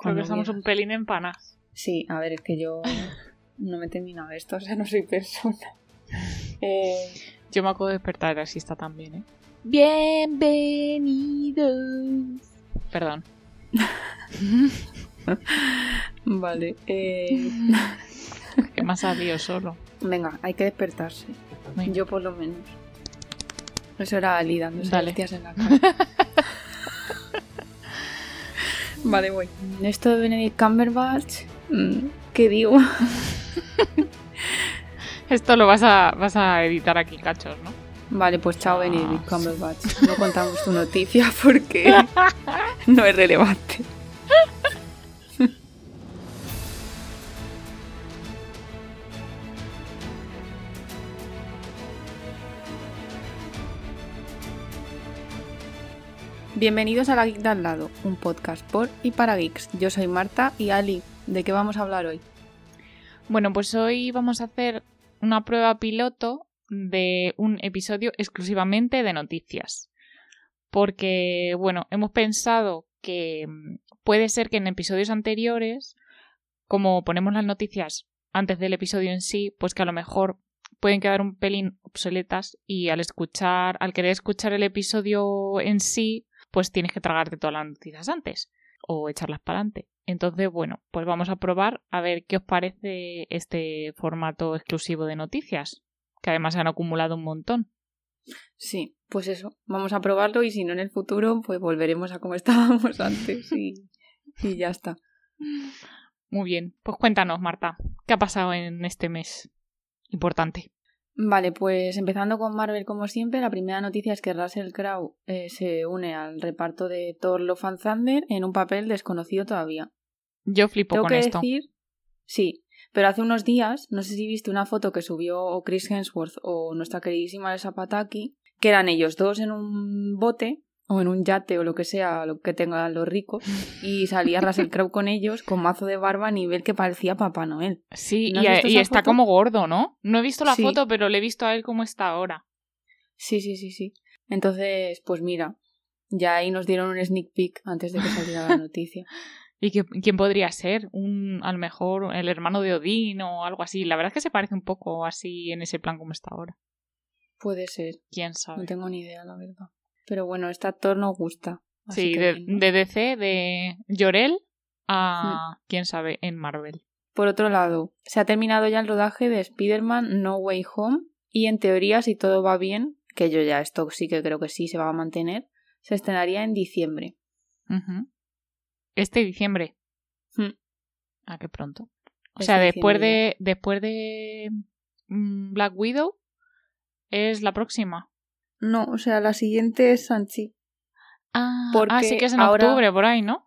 Creo que estamos un pelín en panas. Sí, a ver, es que yo no me he terminado esto, o sea, no soy persona. Eh, Yo me acabo de despertar de la siesta también, ¿eh? Bienvenidos. Perdón. vale. Eh, Que me ha salido solo. venga, hay que despertarse. Venga. Yo por lo menos. Eso era Ali dándose Dale. hostias en la cara. vale, voy. Esto de Benedict Cumberbatch, mm, ¿qué digo? Esto lo vas a, vas a editar aquí, cachos, ¿no? Vale, pues chao Ah, Benedict Cumberbatch. No contamos tu noticia porque no es relevante. Bienvenidos a La Geek de al lado, un podcast por y para geeks. Yo soy Marta y Ali. ¿De qué vamos a hablar hoy? Bueno, pues hoy vamos a hacer una prueba piloto de un episodio exclusivamente de noticias. Porque, bueno, hemos pensado que mm, puede ser que en episodios anteriores, como ponemos las noticias antes del episodio en sí, pues que a lo mejor pueden quedar un pelín obsoletas y al escuchar, al querer escuchar el episodio en sí, pues tienes que tragarte todas las noticias antes o echarlas para adelante. Entonces, bueno, pues vamos a probar a ver qué os parece este formato exclusivo de noticias, que además se han acumulado un montón. Sí, pues eso, vamos a probarlo y si no en el futuro, pues volveremos a como estábamos antes y, y ya está. Muy bien, pues cuéntanos, Marta, ¿qué ha pasado en este mes importante? Vale, pues empezando con Marvel como siempre, la primera noticia es que Russell Crowe eh, se une al reparto de Thor Love and Thunder en un papel desconocido todavía. Yo flipo Tengo con que esto. decir, sí, pero hace unos días, no sé si viste una foto que subió Chris Hemsworth o nuestra queridísima Elsa Pataki, que eran ellos dos en un bote o en un yate o lo que sea, lo que tengan los ricos, y salía Russell Crowe con ellos con mazo de barba a nivel que parecía Papá Noel. Sí, ¿No has y, está como gordo, ¿no? No he visto la Sí. foto, pero le he visto a él cómo está ahora. Sí, sí, sí, sí. Entonces, pues mira, ya ahí nos dieron un sneak peek antes de que saliera la noticia. ¿Y qué- quién podría ser? Un, a lo mejor el hermano de Odín o algo así. La verdad es que se parece un poco así en ese plan como está ahora. Puede ser, ¿Quién sabe? no tengo ni idea, la verdad. Pero bueno, este actor nos gusta. así Sí, de, bien, ¿no? de DC, de Llorel a, Hmm. quién sabe, en Marvel. Por otro lado, se ha terminado ya el rodaje de Spider-Man No Way Home y en teoría, si todo va bien, que yo ya esto sí que creo que sí se va a mantener, se estrenaría en diciembre. Este diciembre. Hmm. Ah, qué pronto. O Este sea, después de, después de mm, Black Widow es la próxima. No, o sea, la siguiente es Sanchi. Ah, Porque ah, sí que es en ahora- octubre, por ahí, ¿no?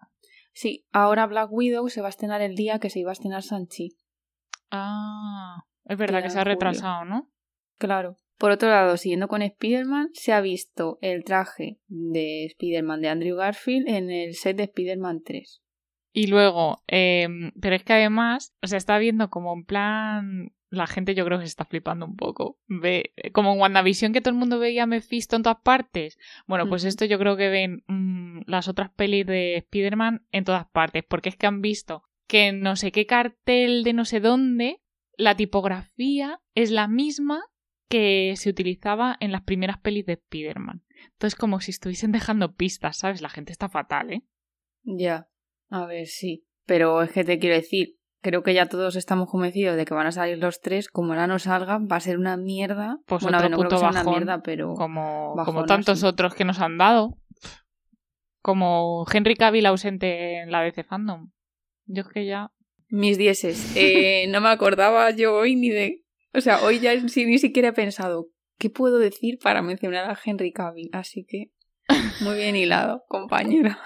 Sí, ahora Black Widow se va a estrenar el día que se iba a estrenar Sanchi. Ah, es verdad que se ha retrasado, ¿no? Claro. Por otro lado, siguiendo con Spider-Man, se ha visto el traje de Spider-Man de Andrew Garfield en el set de Spider-Man 3. Y luego, eh, pero es que además, o sea, está viendo como en plan. La gente yo creo que se está flipando un poco. Ve, como en WandaVision que todo el mundo veía a Mephisto en todas partes. Bueno, pues esto yo creo que ven mm, las otras pelis de Spider-Man en todas partes. Porque es que han visto que en no sé qué cartel de no sé dónde, la tipografía es la misma que se utilizaba en las primeras pelis de Spider-Man. Entonces, como si estuviesen dejando pistas, ¿sabes? La gente está fatal, ¿eh? Ya. A ver, sí. Pero es que te quiero decir, creo que ya todos estamos convencidos de que van a salir los tres. Como ahora no salgan, va a ser una mierda. Pues bueno, a otro no creo puto que sea una mierda, pero. como, bajón como tantos así. otros que nos han dado. Como Henry Cavill ausente en la DC Fandom. Yo es que ya... Mis dieces. Eh, no me acordaba yo hoy ni de. O sea, hoy ya ni siquiera he pensado qué puedo decir para mencionar a Henry Cavill. Así que. Muy bien hilado, compañera.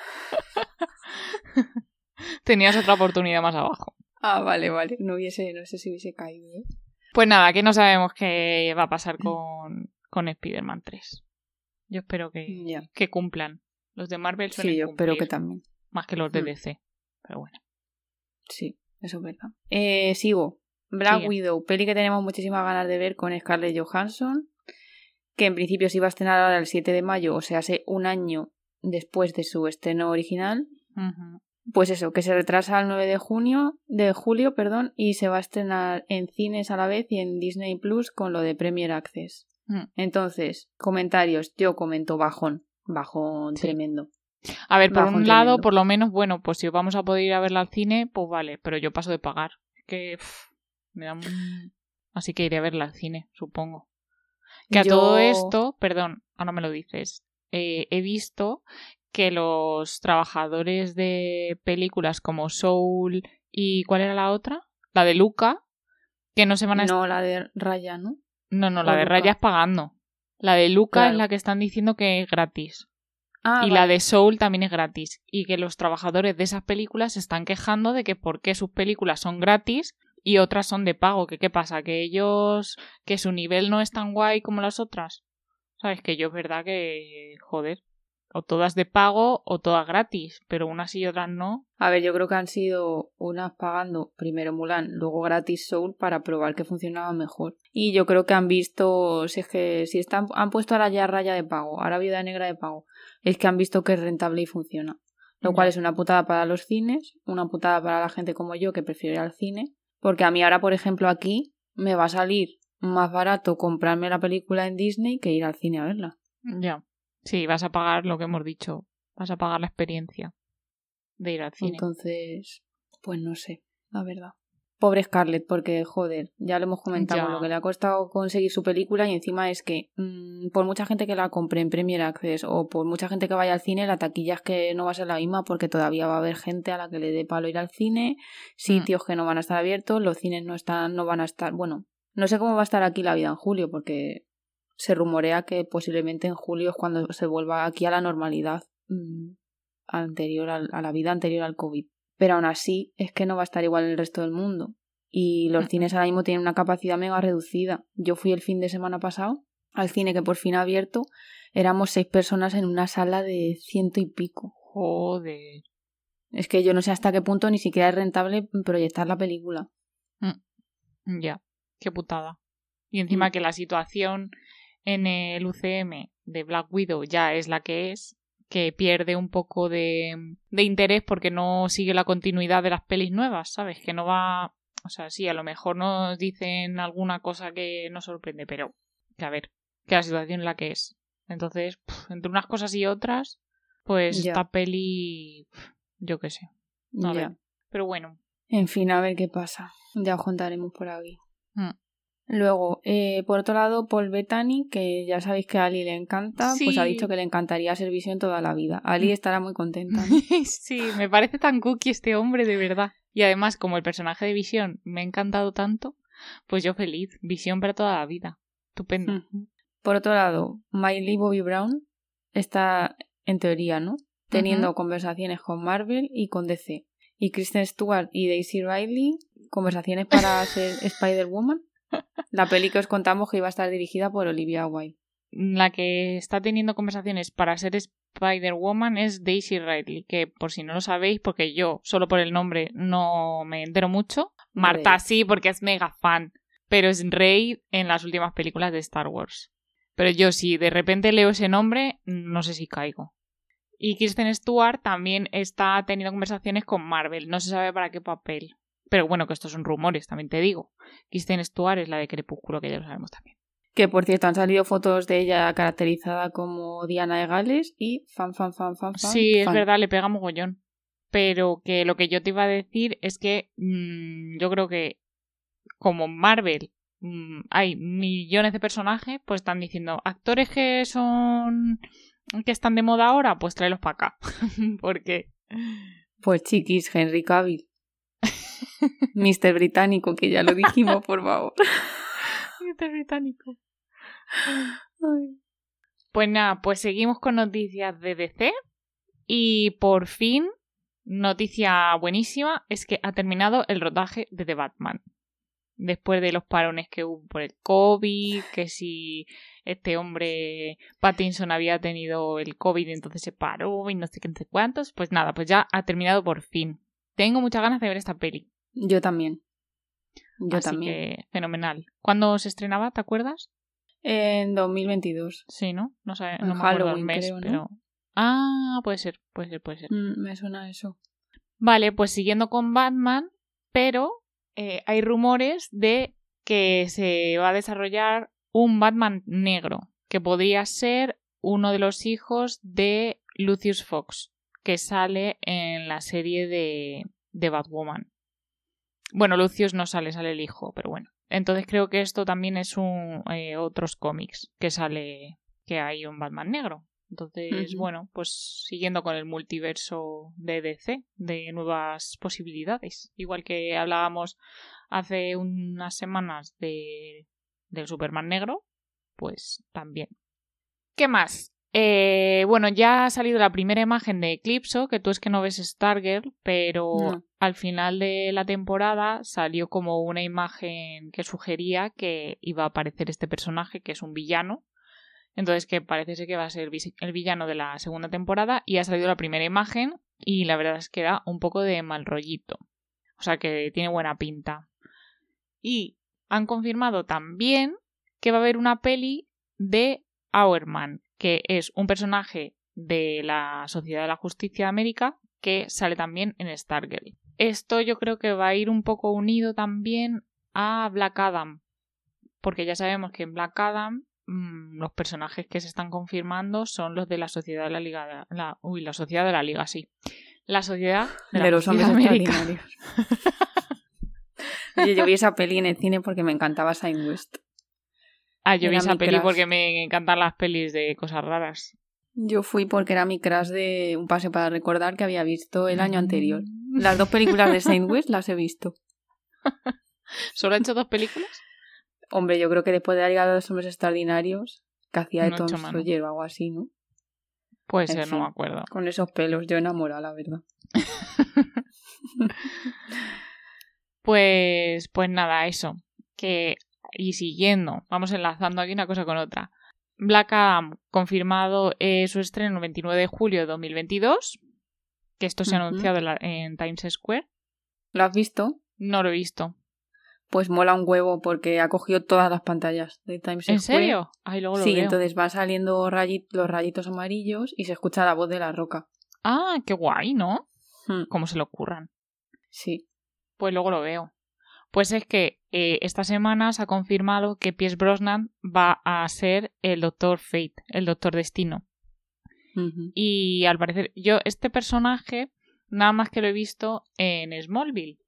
Tenías otra oportunidad más abajo. Ah, vale, vale. No hubiese, no sé si hubiese caído. ¿eh? Pues nada, que no sabemos qué va a pasar con, con Spider-Man 3. Yo espero que, que cumplan. Los de Marvel suelen Sí, yo espero que también. más que los de Hmm. DC. Pero bueno. Sí, eso es verdad. Eh, sigo. Black Sigue. Widow, peli que tenemos muchísimas ganas de ver con Scarlett Johansson, que en principio se iba a estrenar ahora el 7 de mayo, o sea, hace un año después de su estreno original. Pues eso, que se retrasa al 9 de junio, de julio, perdón, y se va a estrenar en cines a la vez y en Disney Plus con lo de Premier Access. Mm. Entonces, comentarios, yo comento bajón, bajón Sí. tremendo. A ver, por Bajón un lado, por lo menos, bueno, pues si vamos a poder ir a verla al cine, pues vale, pero yo paso de pagar. Que pff, me da un- Así que iré a verla al cine, supongo. Que a Yo- todo esto, perdón, ahora me lo dices, eh, he visto que los trabajadores de películas como Soul y ¿cuál era la otra? La de Luca, que no se van a... No, la de Raya, ¿no? No, no, la de Luca. Rayas pagando. La de Luca es la que están diciendo que es gratis. Ah, y la de Soul también es gratis. Y que los trabajadores de esas películas se están quejando de que por qué sus películas son gratis y otras son de pago. Que qué pasa, que ellos, que su nivel no es tan guay como las otras. Sabes que yo es verdad que, joder, o todas de pago o todas gratis, pero unas y otras no. A ver, yo creo que han sido unas pagando primero Mulan, luego gratis Soul para probar que funcionaba mejor. Y yo creo que han visto, si es que si están, han puesto ahora ya raya de pago, ahora viuda negra de pago, es que han visto que es rentable y funciona. Lo cual es una putada para los cines, una putada para la gente como yo que prefiere ir al cine, porque a mí ahora, por ejemplo, aquí me va a salir más barato comprarme la película en Disney que ir al cine a verla. Ya. Sí, vas a pagar lo que hemos dicho. Vas a pagar la experiencia de ir al cine. Entonces, pues no sé, la verdad. Pobre Scarlett, porque joder, ya lo hemos comentado Ya. lo que le ha costado conseguir su película y encima es que mm, por mucha gente que la compre en Premier Access o por mucha gente que vaya al cine, la taquilla es que no va a ser la misma porque todavía va a haber gente a la que le dé palo ir al cine, sitios que no van a estar abiertos, los cines no están, no van a estar, bueno, no sé cómo va a estar aquí la vida en julio porque se rumorea que posiblemente en julio es cuando se vuelva aquí a la normalidad mm, anterior al- a la vida anterior al COVID. Pero aún así es que no va a estar igual en el resto del mundo. Y los cines ahora mismo tienen una capacidad mega reducida. Yo fui el fin de semana pasado al cine que por fin ha abierto. Éramos seis personas en una sala de ciento y pico. Joder. Es que yo no sé hasta qué punto ni siquiera es rentable proyectar la película. Ya. Qué putada. Y encima Mm. que la situación en el UCM de Black Widow ya es la que es, que pierde un poco de, de interés porque no sigue la continuidad de las pelis nuevas, ¿sabes? Que no va... O sea, sí, a lo mejor nos dicen alguna cosa que nos sorprende, pero que a ver, que la situación es la que es. Entonces, entre unas cosas y otras, pues Ya. esta peli, yo qué sé. A ver. Pero bueno, En fin, a ver qué pasa. Ya os contaremos por aquí. Mm. Luego, eh, por otro lado, Paul Bettany, que ya sabéis que a Ali le encanta, pues ha dicho que le encantaría ser visión toda la vida. Ali Mm. estará muy contenta. ¿no? sí, me parece tan cookie este hombre, de verdad. Y además, como el personaje de Visión me ha encantado tanto, pues yo feliz. Visión para toda la vida. Estupendo. Por otro lado, Miley Bobby Brown está, en teoría, ¿no? Teniendo conversaciones con Marvel y con DC. Y Kristen Stewart y Daisy Riley, conversaciones para ser Spider-Woman. La peli que os contamos que iba a estar dirigida por Olivia Wilde. La que está teniendo conversaciones para ser Spider-Woman es Daisy Ridley, que por si no lo sabéis, porque yo solo por el nombre no me entero mucho. Marta Rey. sí, porque es mega fan, pero es Rey en las últimas películas de Star Wars. Pero yo si de repente leo ese nombre, no sé si caigo. Y Kristen Stewart también está teniendo conversaciones con Marvel, no se sabe para qué papel. Pero bueno, que estos son rumores, también te digo. Kristen Stewart es la de Crepúsculo, que ya lo sabemos también. Que por cierto han salido fotos de ella caracterizada como Diana de Gales y fan, fan, fan, fan, fan. Sí, es verdad, le pega mogollón. Pero que lo que yo te iba a decir es que mm, yo creo que como Marvel mm, hay millones de personajes, pues están diciendo actores que son que están de moda ahora, pues tráelos para acá. Porque Pues chiquis, Henry Cavill. Mr. Británico, que ya lo dijimos, por favor. este británico. Pues nada, pues seguimos con noticias de DC y por fin noticia buenísima es que ha terminado el rodaje de The Batman. Después de los parones que hubo por el COVID, que si este hombre Pattinson había tenido el COVID entonces se paró y no sé qué, no sé cuántos, pues nada, pues ya ha terminado por fin. Tengo muchas ganas de ver esta peli. Yo también. Yo así también. que fenomenal. ¿Cuándo se estrenaba? ¿Te acuerdas? En 2022. Sí, ¿no? No, sé, En no me el mes, creo, ¿no? pero... Ah, puede ser, puede ser, puede ser. Mm, me suena eso. Vale, pues siguiendo con Batman, pero eh, hay rumores de que se va a desarrollar un Batman negro, que podría ser uno de los hijos de Lucius Fox, que sale en la serie de, de Batwoman. Bueno, Lucius no sale, sale el hijo, pero bueno. Entonces creo que esto también es un eh, otros cómics que sale que hay un Batman negro. Entonces, bueno, pues siguiendo con el multiverso de DC, de nuevas posibilidades. Igual que hablábamos hace unas semanas de del Superman negro, pues también. ¿Qué más? Eh, bueno, ya ha salido la primera imagen de Eclipso, que tú es que no ves Stargirl, pero al final de la temporada salió como una imagen que sugería que iba a aparecer este personaje, que es un villano. Entonces, que parece ser que va a ser el villano de la segunda temporada, y ha salido la primera imagen, y la verdad es que da un poco de mal rollito. O sea que tiene buena pinta. Y han confirmado también que va a haber una peli de Auerman, que es un personaje de la Sociedad de la Justicia de América que sale también en Stargirl. Esto yo creo que va a ir un poco unido también a Black Adam, porque ya sabemos que en Black Adam mmm, los personajes que se están confirmando son los de la Sociedad de la Liga, la, uy, la Sociedad de la Liga, sí, la Sociedad de, de la los hombres América. extraordinarios. Oye, yo vi esa peli en el cine porque me encantaba Sign West. Ah, yo vi esa peli crush. porque me encantan las pelis de cosas raras. Yo fui porque era mi crush de un pase para recordar que había visto el año anterior. Las dos películas de Saint West las he visto. ¿Solo ha hecho dos películas? Hombre, yo creo que después de la Liga de los Hombres Extraordinarios, que hacía de No ha Tom. Sawyer o algo así, ¿no? Puede ser, no me acuerdo. Con esos pelos, yo enamorada, la verdad. Pues, pues nada, eso. Que, y siguiendo, vamos enlazando aquí una cosa con otra. Black Adam confirmado eh, su estreno el 29 de julio de 2022. Que esto se ha anunciado en, la- en Times Square. ¿Lo has visto? No lo he visto. Pues mola un huevo porque ha cogido todas las pantallas de Times ¿En Square. serio? Ay, luego lo Sí, veo. entonces van saliendo los rayitos amarillos y se escucha la voz de la roca. Ah, qué guay, ¿no? Hmm, Cómo se le ocurran. Sí. Pues luego lo veo. Pues es que eh, esta semana se ha confirmado que Pierce Brosnan va a ser el Doctor Fate, el Doctor Destino. Y al parecer, yo este personaje nada más que lo he visto en Smallville,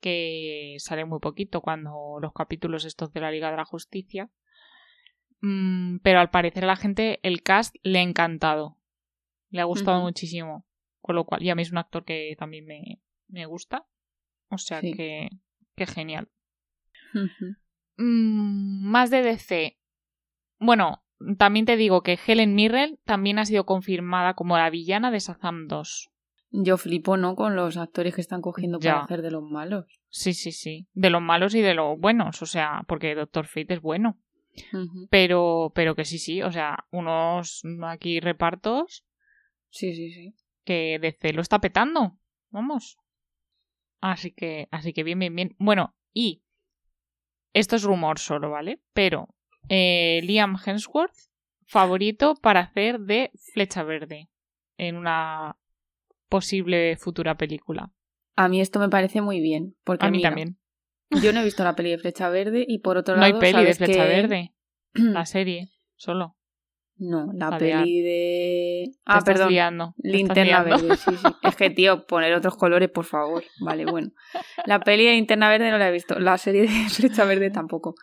que sale muy poquito cuando los capítulos estos de la Liga de la Justicia. Mm, pero al parecer a la gente el cast le ha encantado. Le ha gustado muchísimo. Con lo cual, y a mí es un actor que también me, me gusta. O sea Sí. que, que genial. Mm, más de DC. Bueno, también te digo que Helen Mirren también ha sido confirmada como la villana de Shazam 2. Yo flipo, ¿no? Con los actores que están cogiendo Ya. para hacer de los malos. Sí, sí, sí. De los malos y de los buenos. O sea, porque Doctor Fate es bueno. Pero, pero que sí, sí. O sea, unos aquí repartos Sí, sí, sí. que DC lo está petando. Vamos. Así que, así que bien, bien, bien. Bueno, y esto es rumor solo, ¿vale? Pero eh, Liam Hemsworth, favorito para hacer de Flecha Verde en una posible futura película. A mí esto me parece muy bien. Porque A mí mira, también. Yo no he visto la peli de Flecha Verde y por otro No lado. hay peli de ¿sabes Flecha que- Verde. La serie, solo. No, la de peli de. Te Ah, perdón. liando, Linterna verde, sí, sí. Es que, tío, poner otros colores, por favor. Vale, bueno. La peli de Linterna verde no la he visto. La serie de Flecha verde tampoco.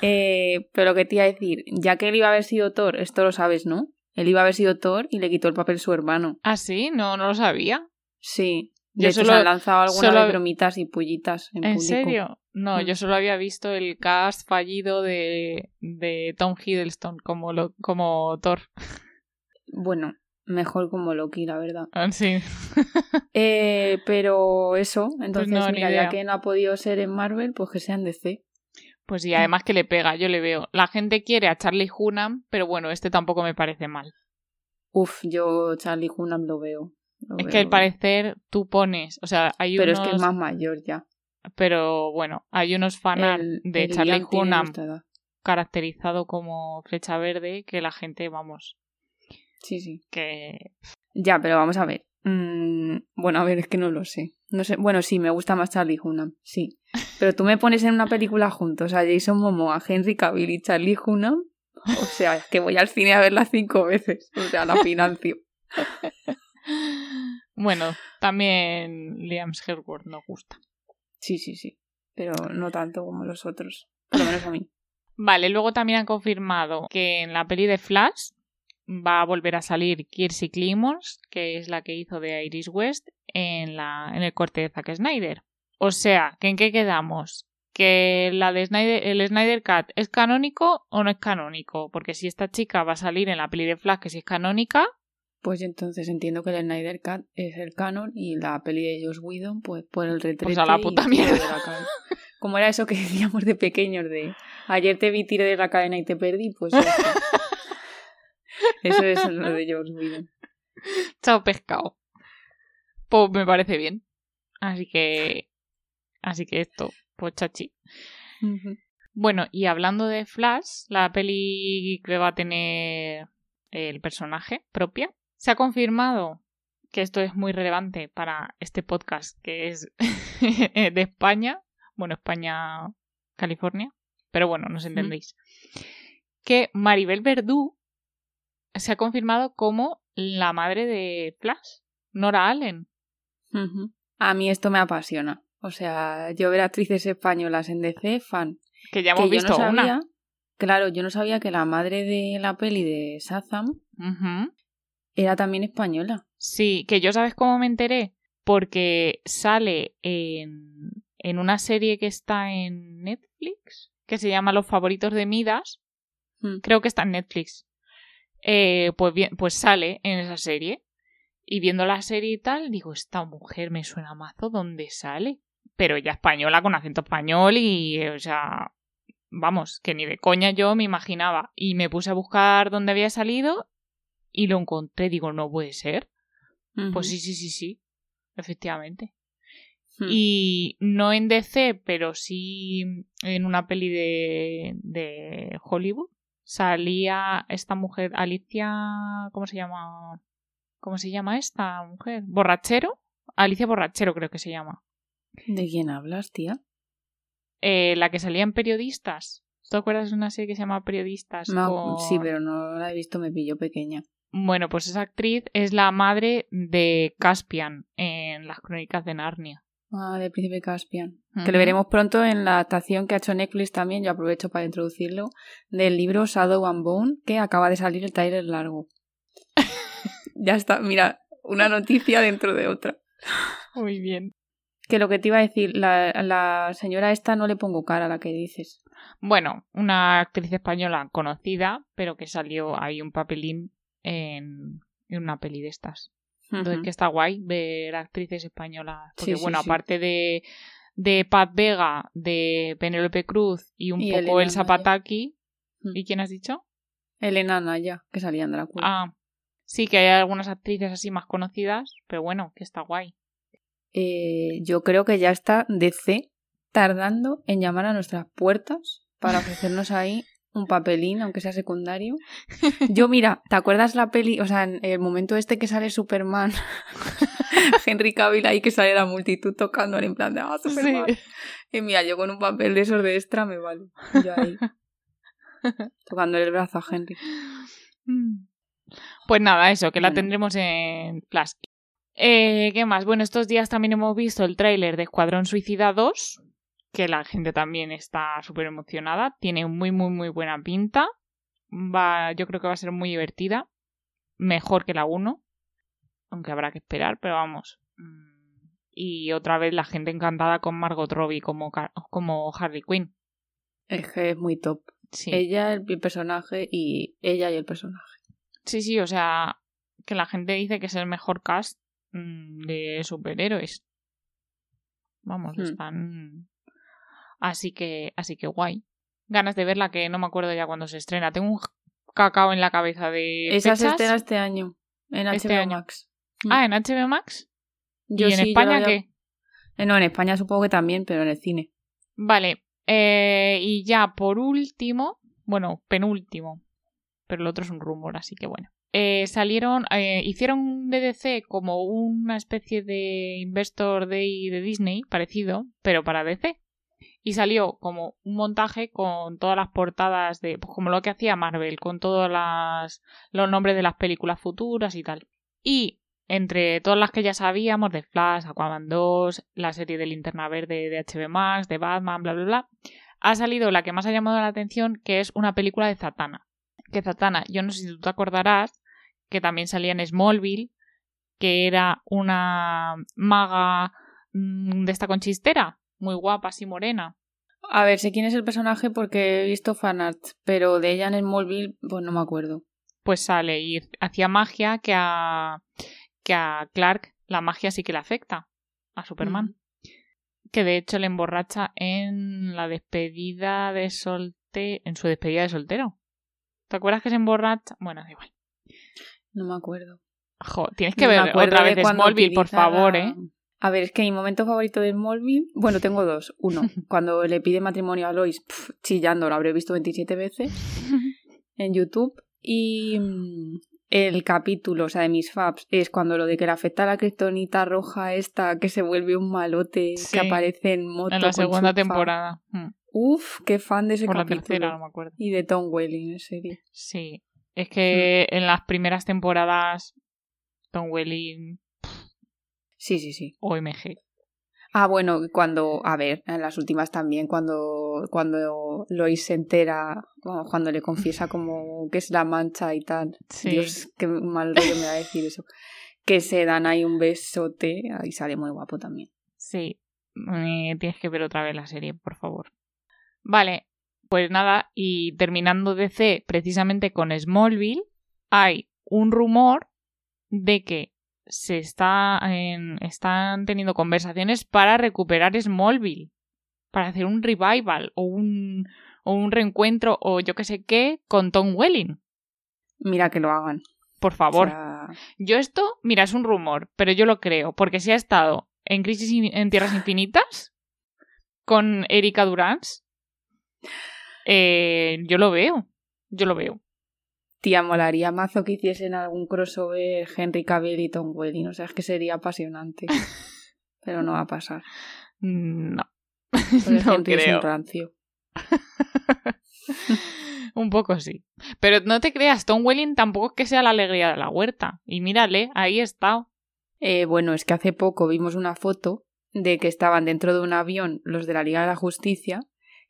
Eh, pero lo que te iba a decir, ya que él iba a haber sido Thor, esto lo sabes, ¿no? Él iba a haber sido Thor y le quitó el papel su hermano. Ah, sí, no, no lo sabía. Sí. De Yo solo- han lanzado algunas solo- de bromitas y pullitas en, ¿En público. serio? No, Mm. yo solo había visto el cast fallido de, de Tom Hiddleston como, lo, como Thor. Bueno, mejor como Loki, la verdad. Ah, Sí. Eh, pero eso, entonces, no, ni mira, ya que no ha podido ser en Marvel, pues que sean DC. Pues sí, además que le pega, yo le veo. La gente quiere a Charlie Hunnam, pero bueno, este tampoco me parece mal. Uf, yo Charlie Hunnam lo veo. Es veo, que al parecer tú pones, o sea, hay Pero unos... es que es más mayor ya. Pero bueno, hay unos fanart de el Charlie Hunnam caracterizado como flecha verde que la gente, vamos, Sí, sí. que... Ya, pero vamos a ver. Mm, bueno, a ver, es que no lo sé. No sé. Bueno, sí, me gusta más Charlie Hunnam, sí. Pero tú me pones en una película juntos a Jason Momoa, Henry Cavill y Charlie Hunnam. O sea, es que voy al cine a verla cinco veces. O sea, la financio. bueno, también Liam Hemsworth nos gusta. Sí, sí, sí. Pero no tanto como los otros. Por lo menos a mí. Vale, luego también han confirmado que en la peli de Flash va a volver a salir Kiersey Clemons, que es la que hizo de Iris West en, la, en el corte de Zack Snyder. O sea, ¿que ¿en qué quedamos? ¿Que la de Snyder, el Snyder Cut es canónico o no es canónico? Porque si esta chica va a salir en la peli de Flash que si es canónica... Pues entonces entiendo que el Snyder Cut es el canon y la peli de Josh Whedon pues por el retrete Pues a la puta mierda. Como era eso que decíamos de pequeños de ayer te vi tiré de la cadena y te perdí, pues está. Eso es lo de George Whedon. Chao pescado. Pues me parece bien. Así que. Así que esto, pues chachi. Bueno, y hablando de Flash, la peli que va a tener el personaje propia, se ha confirmado que esto es muy relevante para este podcast que es de España. Bueno, España, California. Pero bueno, nos entendéis. Que Maribel Verdú se ha confirmado como la madre de Flash, Nora Allen. A mí esto me apasiona. O sea, yo ver actrices españolas en DC, fan. Que ya hemos visto una. Claro, yo no sabía que la madre de la peli de Shazam era también española. Sí, que yo sabes cómo me enteré. Porque sale en, en una serie que está en Netflix, que se llama Los favoritos de Midas. Hmm. Creo que está en Netflix. Eh, pues bien, pues sale en esa serie. Y viendo la serie y tal, digo, esta mujer me suena mazo, ¿dónde sale? Pero ella española, con acento español y, o sea, vamos, que ni de coña yo me imaginaba. Y me puse a buscar dónde había salido y lo encontré. Digo, no puede ser. Pues sí, sí, sí, sí. Efectivamente. Hmm. Y no en DC, pero sí en una peli de, de Hollywood. Salía esta mujer, Alicia. ¿Cómo se llama? ¿Cómo se llama esta mujer? ¿Borrachero? Alicia Borrachero, creo que se llama. ¿De quién hablas, tía? Eh, la que salía en Periodistas. ¿Te acuerdas de una serie que se llama Periodistas? No, con- Sí, pero no la he visto, me pilló pequeña. Bueno, pues esa actriz es la madre de Caspian en las crónicas de Narnia. Ah, del príncipe Caspian. Que lo veremos pronto en la adaptación que ha hecho Netflix también, yo aprovecho para introducirlo, del libro Shadow and Bone, que acaba de salir el trailer largo. ya está, mira, una noticia dentro de otra. Muy bien. Que lo que te iba a decir, la, la señora esta no le pongo cara a la que dices. Bueno, una actriz española conocida, pero que salió ahí un papelín en, en una peli de estas. Entonces, que está guay ver actrices españolas. Porque, Sí, bueno, sí. aparte de, de Pat Vega, de Penélope Cruz y un Y poco Elena Elsa Naya. Pataki. Mm. ¿Y quién has dicho? Elena Naya, que salía en Drácula. Ah, sí, que hay algunas actrices así más conocidas, pero bueno, que está guay. Eh, yo creo que ya está DC tardando en llamar a nuestras puertas para ofrecernos ahí un papelín, aunque sea secundario. Yo, mira, ¿te acuerdas la peli? O sea, en el momento este que sale Superman, Henry Cavill ahí que sale la multitud tocando en plan de ¡Ah, Superman! Y mira, yo con un papel de esos de extra me vale. Yo ahí. Tocando el brazo a Henry. Mm. Pues nada, eso, que la Bueno. tendremos en Flash. Eh, ¿Qué más? Bueno, estos días también hemos visto el tráiler de Escuadrón Suicida 2, que la gente también está súper emocionada. Tiene muy, muy, muy buena pinta. Va, yo creo que va a ser muy divertida. Mejor que la 1. Aunque habrá que esperar, pero vamos. Mm, Y otra vez la gente encantada con Margot Robbie como, como Harley Quinn. Es que es muy top. Sí. Ella, el personaje y ella y el personaje. Sí, sí, o sea, que la gente dice que es el mejor cast mm, de superhéroes. Vamos, Hmm. están. Así que, así que guay. Ganas de verla que no me acuerdo ya cuándo se estrena. Tengo un cacao en la cabeza de. Esa se estrena este año. En HBO Este año. Max. Ah, en HBO Max. Yo ¿Y en sí, España qué? Eh, no, en España supongo que también, pero en el cine. Vale. eh, y ya por último, bueno, penúltimo. Pero el otro es un rumor, así que bueno. eh, salieron, eh, hicieron DDC como una especie de Investor Day de Disney, parecido, pero para DC. Y salió como un montaje con todas las portadas de, pues como lo que hacía Marvel, con todos las, los nombres de las películas futuras y tal. Y entre todas las que ya sabíamos, de Flash, Aquaman 2, la serie de Linterna Verde de HB Max, de Batman, bla, bla, bla, ha salido la que más ha llamado la atención, que es una película de Zatanna. Que Zatanna, yo no sé si tú te acordarás, que también salía en Smallville, que era una maga mm, de esta conchistera, muy guapa, así morena. A ver, sé quién es el personaje porque he visto fanart, pero de ella en Smallville, pues no me acuerdo. Pues sale y hacía magia que a, que a Clark la magia sí que le afecta, a Superman. Que de hecho le emborracha en la despedida de solte... en su despedida de soltero. ¿Te acuerdas que se emborracha? Bueno, da igual. No me acuerdo. Jo, tienes que ver otra vez Smallville, por favor, ¿eh? A ver, es que mi momento favorito de Smallville, bueno, tengo dos. Uno, cuando le pide matrimonio a Lois, chillando, lo habré visto 27 veces en YouTube. Y mm, el capítulo, o sea, de mis faps, es cuando lo de que le afecta a la criptonita roja esta, que se vuelve un malote, que aparece en moto. En la segunda temporada. Mm. Uf, qué fan de ese Por capítulo. la tercera, no me acuerdo. Y de Tom Welling, en serio. Sí. Es que en las primeras temporadas, Tom Welling Sí, sí, sí. OMG. Ah, bueno, cuando, a ver, en las últimas también, cuando, cuando Lois se entera, cuando le confiesa como que es la mancha y tal. Sí. Dios, qué mal rollo me va a decir eso. Que se dan ahí un besote, ahí sale muy guapo también. Sí. Eh, tienes que ver otra vez la serie, por favor. Vale, pues nada, y terminando DC precisamente con Smallville, hay un rumor de que se está en, están teniendo conversaciones para recuperar Smallville, para hacer un revival o un, o un reencuentro o yo que sé qué con Tom Welling. Mira que lo hagan. Por favor. O sea, Yo esto, mira, es un rumor, pero yo lo creo, porque si ha estado en Crisis in- en Tierras Infinitas con Erika Durans, eh, yo lo veo, yo lo veo. Tía, molaría mazo que hiciesen algún crossover Henry Cavill y Tom Welling. O sea, es que sería apasionante. Pero no va a pasar. No, Porque no Henry es creo. un rancio. Un poco sí. Pero no te creas, Tom Welling tampoco es que sea la alegría de la huerta. Y mírale, ahí está. Eh, bueno, es que hace poco vimos una foto de que estaban dentro de un avión los de la Liga de la Justicia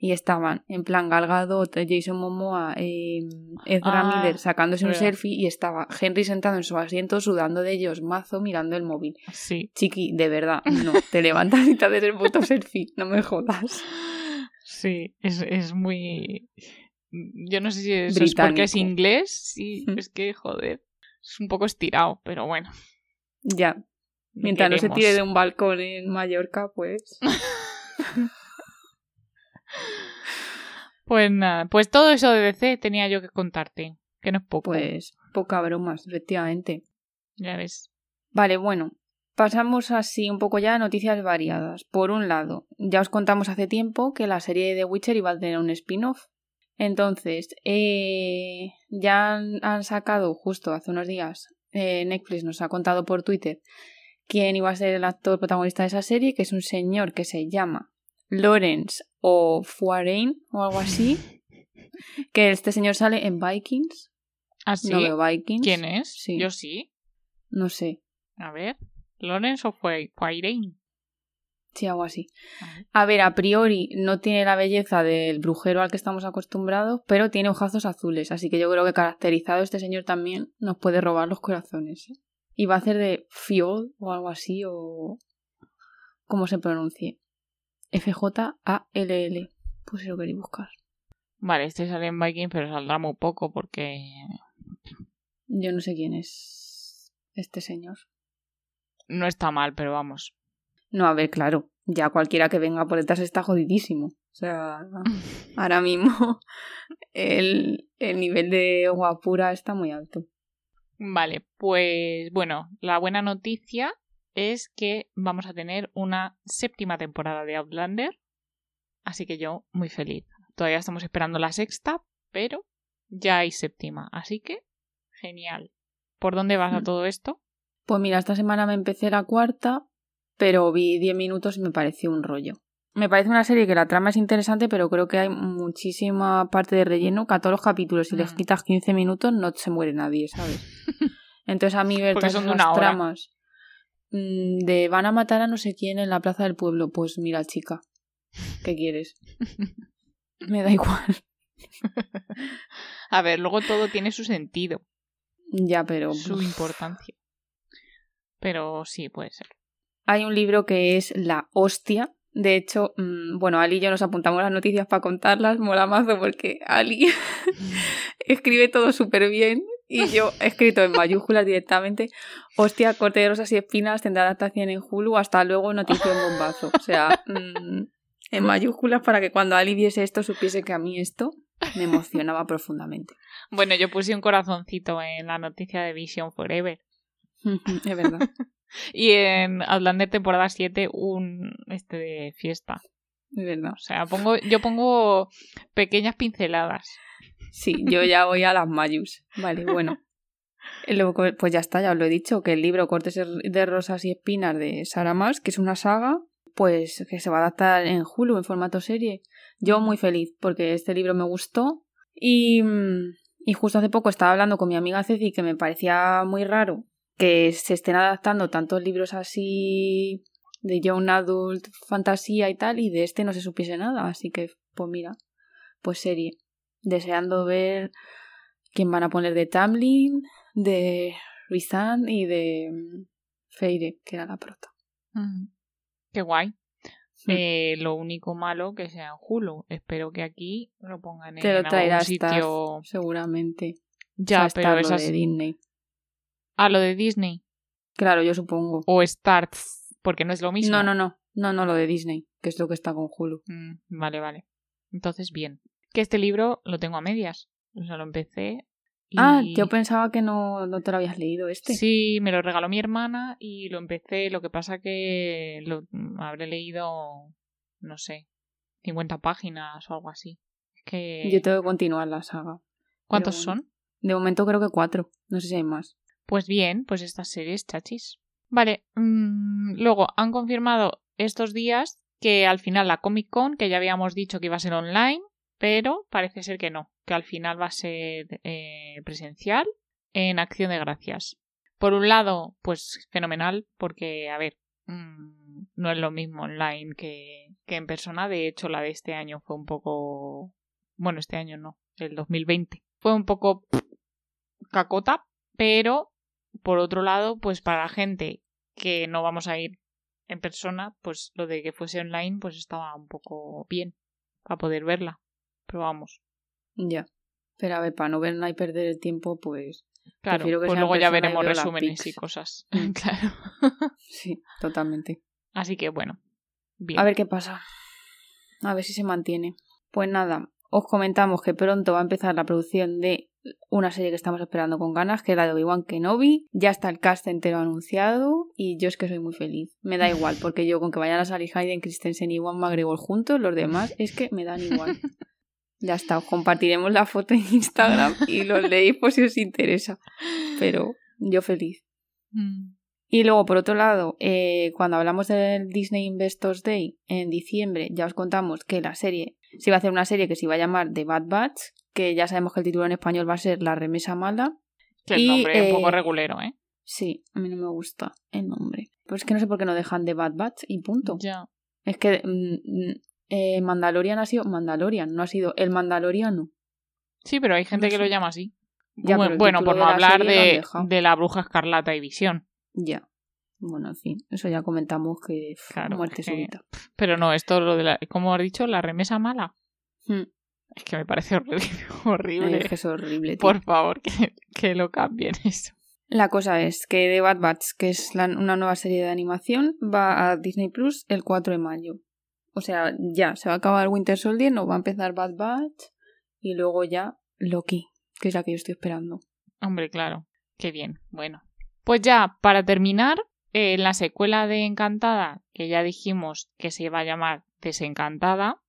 y estaban en plan Gal Gadot, Jason Momoa, eh, Ezra Ah, Miller sacándose un selfie y estaba Henry sentado en su asiento sudando de ellos mazo mirando el móvil. Sí. Chiqui, de verdad, no, te levantas y te haces el puto selfie, no me jodas. Sí, es, es muy... Yo no sé si eso es porque es inglés. Sí, es que, joder, es un poco estirado, pero bueno. Ya, mientras no se tire de un balcón en Mallorca, pues... Pues nada, pues todo eso de DC tenía yo que contarte, que no es poco. Pues poca bromas, efectivamente. Ya ves. Vale, bueno, pasamos así un poco ya a noticias variadas. Por un lado, ya os contamos hace tiempo que la serie de The Witcher iba a tener un spin-off. Entonces, eh, ya han, han sacado justo hace unos días, eh, Netflix nos ha contado por Twitter quién iba a ser el actor protagonista de esa serie, que es un señor que se llama Lawrence o Fuarain o algo así. que este señor sale en Vikings. ¿Ah, sí? No veo Vikings. ¿Quién es? Sí. Yo sí. No sé. A ver. ¿Lorenz o Quairein? Sí, algo así. A ver. A priori no tiene la belleza del brujero al que estamos acostumbrados, pero tiene ojazos azules, así que yo creo que caracterizado este señor también nos puede robar los corazones. ¿eh? Y va a hacer de Fiol o algo así, o ¿cómo se pronuncie? F-J-A-L-L. Pues si lo queréis buscar. Vale, este sale en Viking, pero saldrá muy poco porque... Yo no sé quién es este señor. No está mal, pero vamos. No, a ver, claro, ya cualquiera que venga por detrás está jodidísimo. O sea, ahora mismo el, el nivel de guapura está muy alto. Vale, pues bueno, la buena noticia es que vamos a tener una séptima temporada de Outlander. Así que yo muy feliz. Todavía estamos esperando la sexta, pero ya hay séptima. Así que genial. ¿Por dónde vas a Mm. todo esto? Pues mira, esta semana me empecé la cuarta, pero vi 10 minutos y me pareció un rollo. Me parece una serie que la trama es interesante, pero creo que hay muchísima parte de relleno, que a todos los capítulos, si les Mm. quitas 15 minutos, no se muere nadie, ¿sabes? Entonces a mí ver todas esas tramas de van a matar a no sé quién en la plaza del pueblo, pues mira, chica, ¿qué quieres? Me da igual. A ver, luego todo tiene su sentido, Ya, pero su importancia. Pero sí, puede ser. Hay un libro que es La Hostia. De hecho, mm, bueno, Ali y yo nos apuntamos las noticias para contarlas, mola mazo porque Ali escribe todo súper bien y yo he escrito en mayúsculas directamente. Hostia, corte de rosas y espinas tendrá adaptación en Hulu, hasta luego noticia en bombazo. O sea, mm, en mayúsculas para que cuando Ali viese esto supiese que a mí esto me emocionaba profundamente. Bueno, yo puse un corazoncito en la noticia de Vision Forever. es verdad. Y en Outlander temporada 7 un este de fiesta. Es verdad. O sea, pongo, yo pongo pequeñas pinceladas. Sí, yo ya voy a las mayus. Vale, bueno. Pues ya está, ya os lo he dicho, que el libro Cortes de Rosas y Espinas de Sara Mas, que es una saga, pues que se va a adaptar en Hulu en formato serie. Yo muy feliz, porque este libro me gustó. Y, mm, y justo hace poco estaba hablando con mi amiga Ceci que me parecía muy raro que se estén adaptando tantos libros así de young adult, fantasía y tal, y de este no se supiese nada. Así que, pues mira, pues serie. Deseando ver quién van a poner de Tamlin, de Rizan y de mm, Feire, que era la prota. Mm. Qué guay. Mm. Eh, lo único malo que sea en Hulu. Espero que aquí lo pongan en Te lo algún sitio. Seguramente. Ya, O sea, pero lo de Disney. Ah, lo de Disney. Claro, yo supongo. O Starz, porque no es lo mismo. No, no, no. No, no, lo de Disney, que es lo que está con Hulu. Mm, vale, vale. Entonces, bien. Que este libro lo tengo a medias. O sea, lo empecé. y- Ah, yo pensaba que no, no te lo habías leído este. Sí, me lo regaló mi hermana y lo empecé. Lo que pasa que lo habré leído, no sé, 50 páginas o algo así. Es que... Yo tengo que continuar la saga. ¿Cuántos pero son? De momento creo que cuatro. No sé si hay más. Pues bien, pues estas series chachis. Vale, mm, luego han confirmado estos días que al final la Comic Con, que ya habíamos dicho que iba a ser online, pero parece ser que no, que al final va a ser eh, presencial en Acción de Gracias. Por un lado, pues fenomenal, porque, a ver, mm, no es lo mismo online que, que en persona. De hecho, la de este año fue un poco... Bueno, este año no, el 2020. Fue un poco cacota, pero por otro lado, pues para la gente que no vamos a ir en persona, pues lo de que fuese online, pues estaba un poco bien para poder verla. Pero vamos, Ya. Pero a ver, para no verla y perder el tiempo, pues claro, que pues luego ya y veremos resúmenes y cosas. Mm. claro. sí, totalmente. Así que bueno, bien. A ver qué pasa. A ver si se mantiene. Pues nada, os comentamos que pronto va a empezar la producción de una serie que estamos esperando con ganas, que es la de Obi-Wan Kenobi. Ya está el cast entero anunciado y yo es que soy muy feliz. Me da igual, porque yo con que vayan a salir Hayden Christensen y Juan McGregor juntos, los demás es que me dan igual. Ya está, os compartiremos la foto en Instagram y los leéis por si os interesa. Pero yo feliz. Mm. Y luego, por otro lado, eh, cuando hablamos del Disney Investors Day en diciembre, ya os contamos que la serie se iba a hacer una serie que se iba a llamar The Bad Batch, que ya sabemos que el título en español va a ser La Remesa Mala. Que el Y, nombre es un poco eh, regulero, ¿eh? Sí, a mí no me gusta el nombre. Pues es que no sé por qué no dejan The Bad Batch y punto. Ya. Es que mm, mm, eh, Mandalorian ha sido Mandalorian, no ha sido el Mandaloriano. Sí, pero hay gente No que sé. lo llama así. Ya, bueno, por no la hablar de, la bruja escarlata y visión. Ya. Bueno, en fin, eso ya comentamos que pff, Claro, muerte que- súbita. Pero no, esto lo de la, como has dicho, la remesa mala. Hmm. Es que me parece horrible. horrible. Es que es horrible. tío. Por favor, que, que lo cambien eso. La cosa es que The Bad Batch, que es la- una nueva serie de animación, va a Disney Plus el 4 de mayo. O sea, ya, se va a acabar Winter Soldier, no va a empezar Bad Batch y luego ya Loki, que es la que yo estoy esperando. Hombre, claro. Qué bien. Bueno. Pues ya, para terminar, eh, en la secuela de Encantada, que ya dijimos que se iba a llamar Desencantada,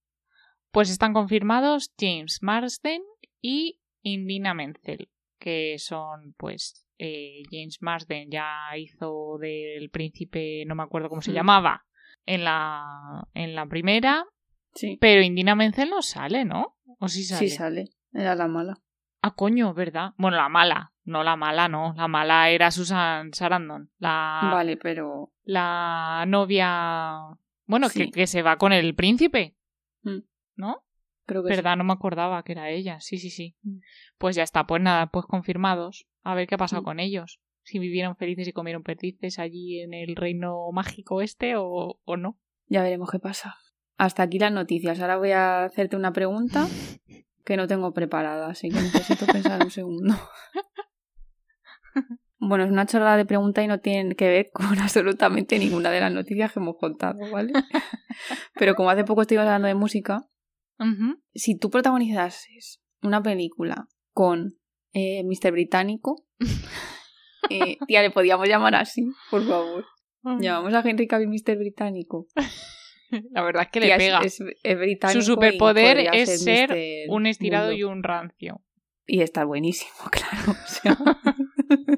pues están confirmados James Marsden y Indina Menzel. que son, pues, eh, James Marsden ya hizo del príncipe, no me acuerdo cómo se Mm. llamaba, en la, en la primera, Sí. pero Indina Menzel no sale, ¿no? ¿O sí sale? Sí sale. Era la mala. Ah, coño, ¿verdad? Bueno, la mala. No la mala, no. La mala era Susan Sarandon. La, Vale, pero... la novia... Bueno, Sí. que, que se va con el príncipe, Mm. ¿no? Creo que sí. ¿Verdad? No me acordaba que era ella. Sí, sí, sí. Mm. Pues ya está. Pues nada, pues confirmados. A ver qué ha pasado Mm. con ellos. Si vivieron felices y comieron perdices allí en el reino mágico este o, o no. Ya veremos qué pasa. Hasta aquí las noticias. Ahora voy a hacerte una pregunta que no tengo preparada, así que necesito pensar un segundo. Bueno, es una chorrada de pregunta y no tiene que ver con absolutamente ninguna de las noticias que hemos contado, ¿vale? Pero como hace poco estoy hablando de música, si tú protagonizases una película con eh, Mr. Británico, eh, tía, le podíamos llamar así, por favor. Llamamos a Henry Cavill Mr. Británico. La verdad es que le Tía, pega. es- es británico Su superpoder es ser. Un estirado Mundo. y un rancio. Y está buenísimo, claro. o sea.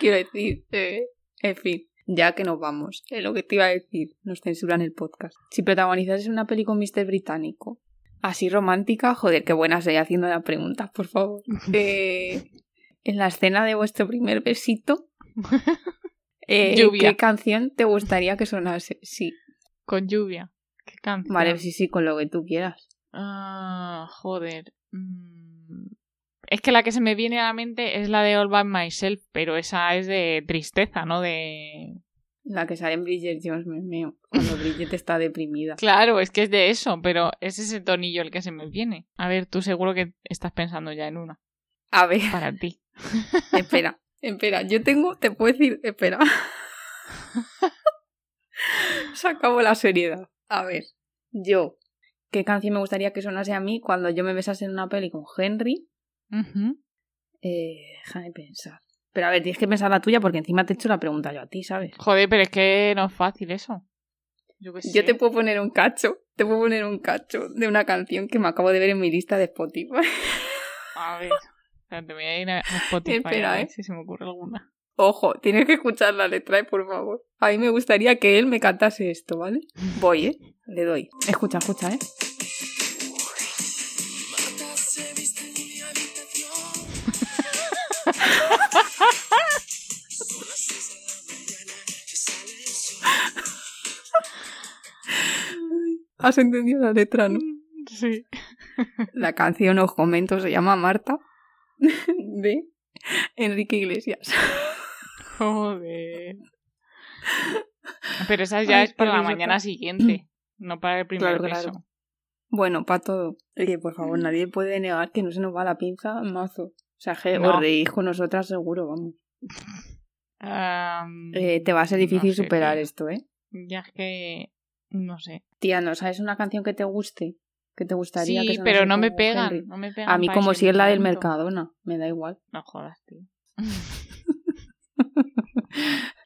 Quiero decir, eh, en fin, ya que nos vamos, es lo que te iba a decir, nos censuran el podcast. Si protagonizases una peli con Mr. Británico, así romántica, joder, qué buena soy haciendo la pregunta, por favor. Eh, en la escena de vuestro primer besito, eh, Lluvia. ¿qué canción te gustaría que sonase? Sí, Con lluvia. ¿Qué canción? vale, sí, sí, con lo que tú quieras. Ah, joder. Mm. Es que la que se me viene a la mente es la de All By Myself, pero esa es de tristeza, ¿no? De... La que sale en Bridget Jones, me meo, cuando Bridget está deprimida. Claro, es que es de eso, pero es ese tonillo el que se me viene. A ver, tú seguro que estás pensando ya en una. A ver, Para ti. espera, espera, yo tengo, te puedo decir, espera. Se acabó la seriedad. A ver, yo, ¿qué canción me gustaría que sonase a mí cuando yo me besase en una peli con Henry? Ujú. Eh, déjame pensar. Pero a ver, tienes que pensar la tuya porque encima te he hecho la pregunta yo a ti, ¿sabes? Joder, pero es que no es fácil eso. Yo, te puedo poner un cacho, te puedo poner un cacho de una canción que me acabo de ver en mi lista de Spotify. A ver. Espérate, voy a ir a Spotify Espera, a ver ¿eh? si se me ocurre alguna. Ojo, tienes que escuchar la letra, eh, por favor. A mí me gustaría que él me cantase esto, ¿vale? Voy, ¿eh? Le doy. Escucha, escucha, ¿eh? ¿Has entendido la letra, no? Sí. La canción, os comento, se llama Marta de Enrique Iglesias. Joder. Pero esa ya Ay, es para la mañana siguiente, no para el primer Claro, beso. claro. Bueno, para todo. Oye, por favor, nadie puede negar que no se nos va la pinza mazo. O sea, que No. os reís con nosotras seguro, vamos. Am, Eh, te va a ser difícil no sé, superar esto, ¿eh? Ya es que. No sé. Tía, ¿no sabes una canción que te guste? Que te gustaría Sí, que pero no me pegan. Henry? No me pegan A mí como si es la del. Mercadona. Me da igual. No jodas, tío.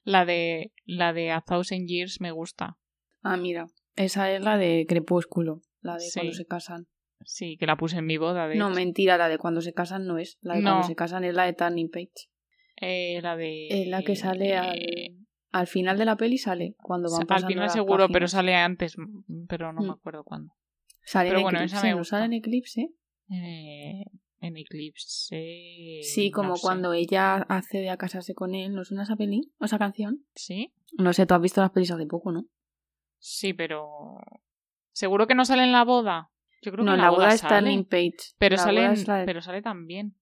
la de. La de A Thousand Years me gusta. Ah, mira. Esa es la de Crepúsculo. La de Sí. cuando se casan. Sí, que la puse en mi boda, de No, hecho. mentira, la de cuando se casan no es. La de No. cuando se casan es la de Turning Page. Eh, la de. Es la que sale al, al final de la peli sale. Cuando van Al pasando final las seguro, pero sale antes, mm, pero no Mm. me acuerdo cuándo. Sale pero en bueno, Eclipse, esa me ¿no sale en Eclipse? Eh, en Eclipse. Sí, como no sé. cuando ella accede a casarse con él. ¿No suena esa peli? ¿O esa canción? Sí, No sé, tú has visto las pelis hace poco, ¿no? sí, pero. ¿Seguro que no sale en la boda? Yo creo no, que en en la boda está sale. Turning Page. Pero La sale, boda en- de- pero sale también.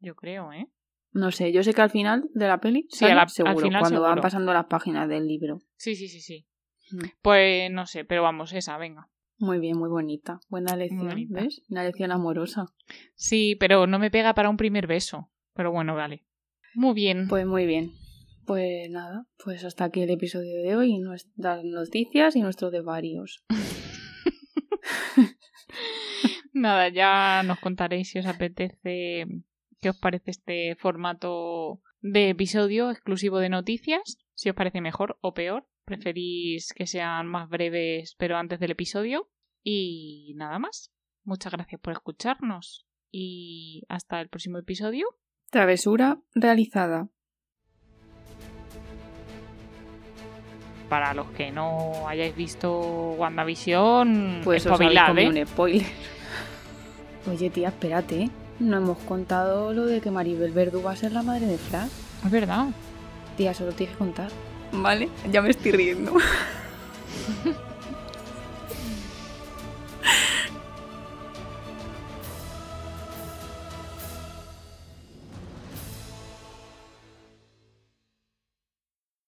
Yo creo, ¿eh? No sé, yo sé que al final de la peli Sí, sale la- al seguro, final cuando van seguro. pasando las páginas del libro. Sí, sí, sí, sí. Mm. Pues no sé, pero vamos, esa, venga. Muy bien, muy bonita. Buena lección, bonita. ¿ves? Una lección amorosa. Sí, pero no me pega para un primer beso. Pero bueno, vale. Muy bien. Pues muy bien. Pues nada, pues hasta aquí el episodio de hoy, nuestras noticias y nuestros desvarios. Nada, ya nos contaréis si os apetece qué os parece este formato de episodio exclusivo de noticias, si os parece mejor o peor. Preferís que sean más breves pero antes del episodio. Y nada más. Muchas gracias por escucharnos y hasta el próximo episodio. Travesura realizada. Para los que no hayáis visto WandaVision, Pues os espabilad, ¿eh? un spoiler. Oye, tía, espérate. No hemos contado lo de que Maribel Verdú va a ser la madre de Flash. Es verdad. Tía, solo tienes que contar. Vale, ya me estoy riendo.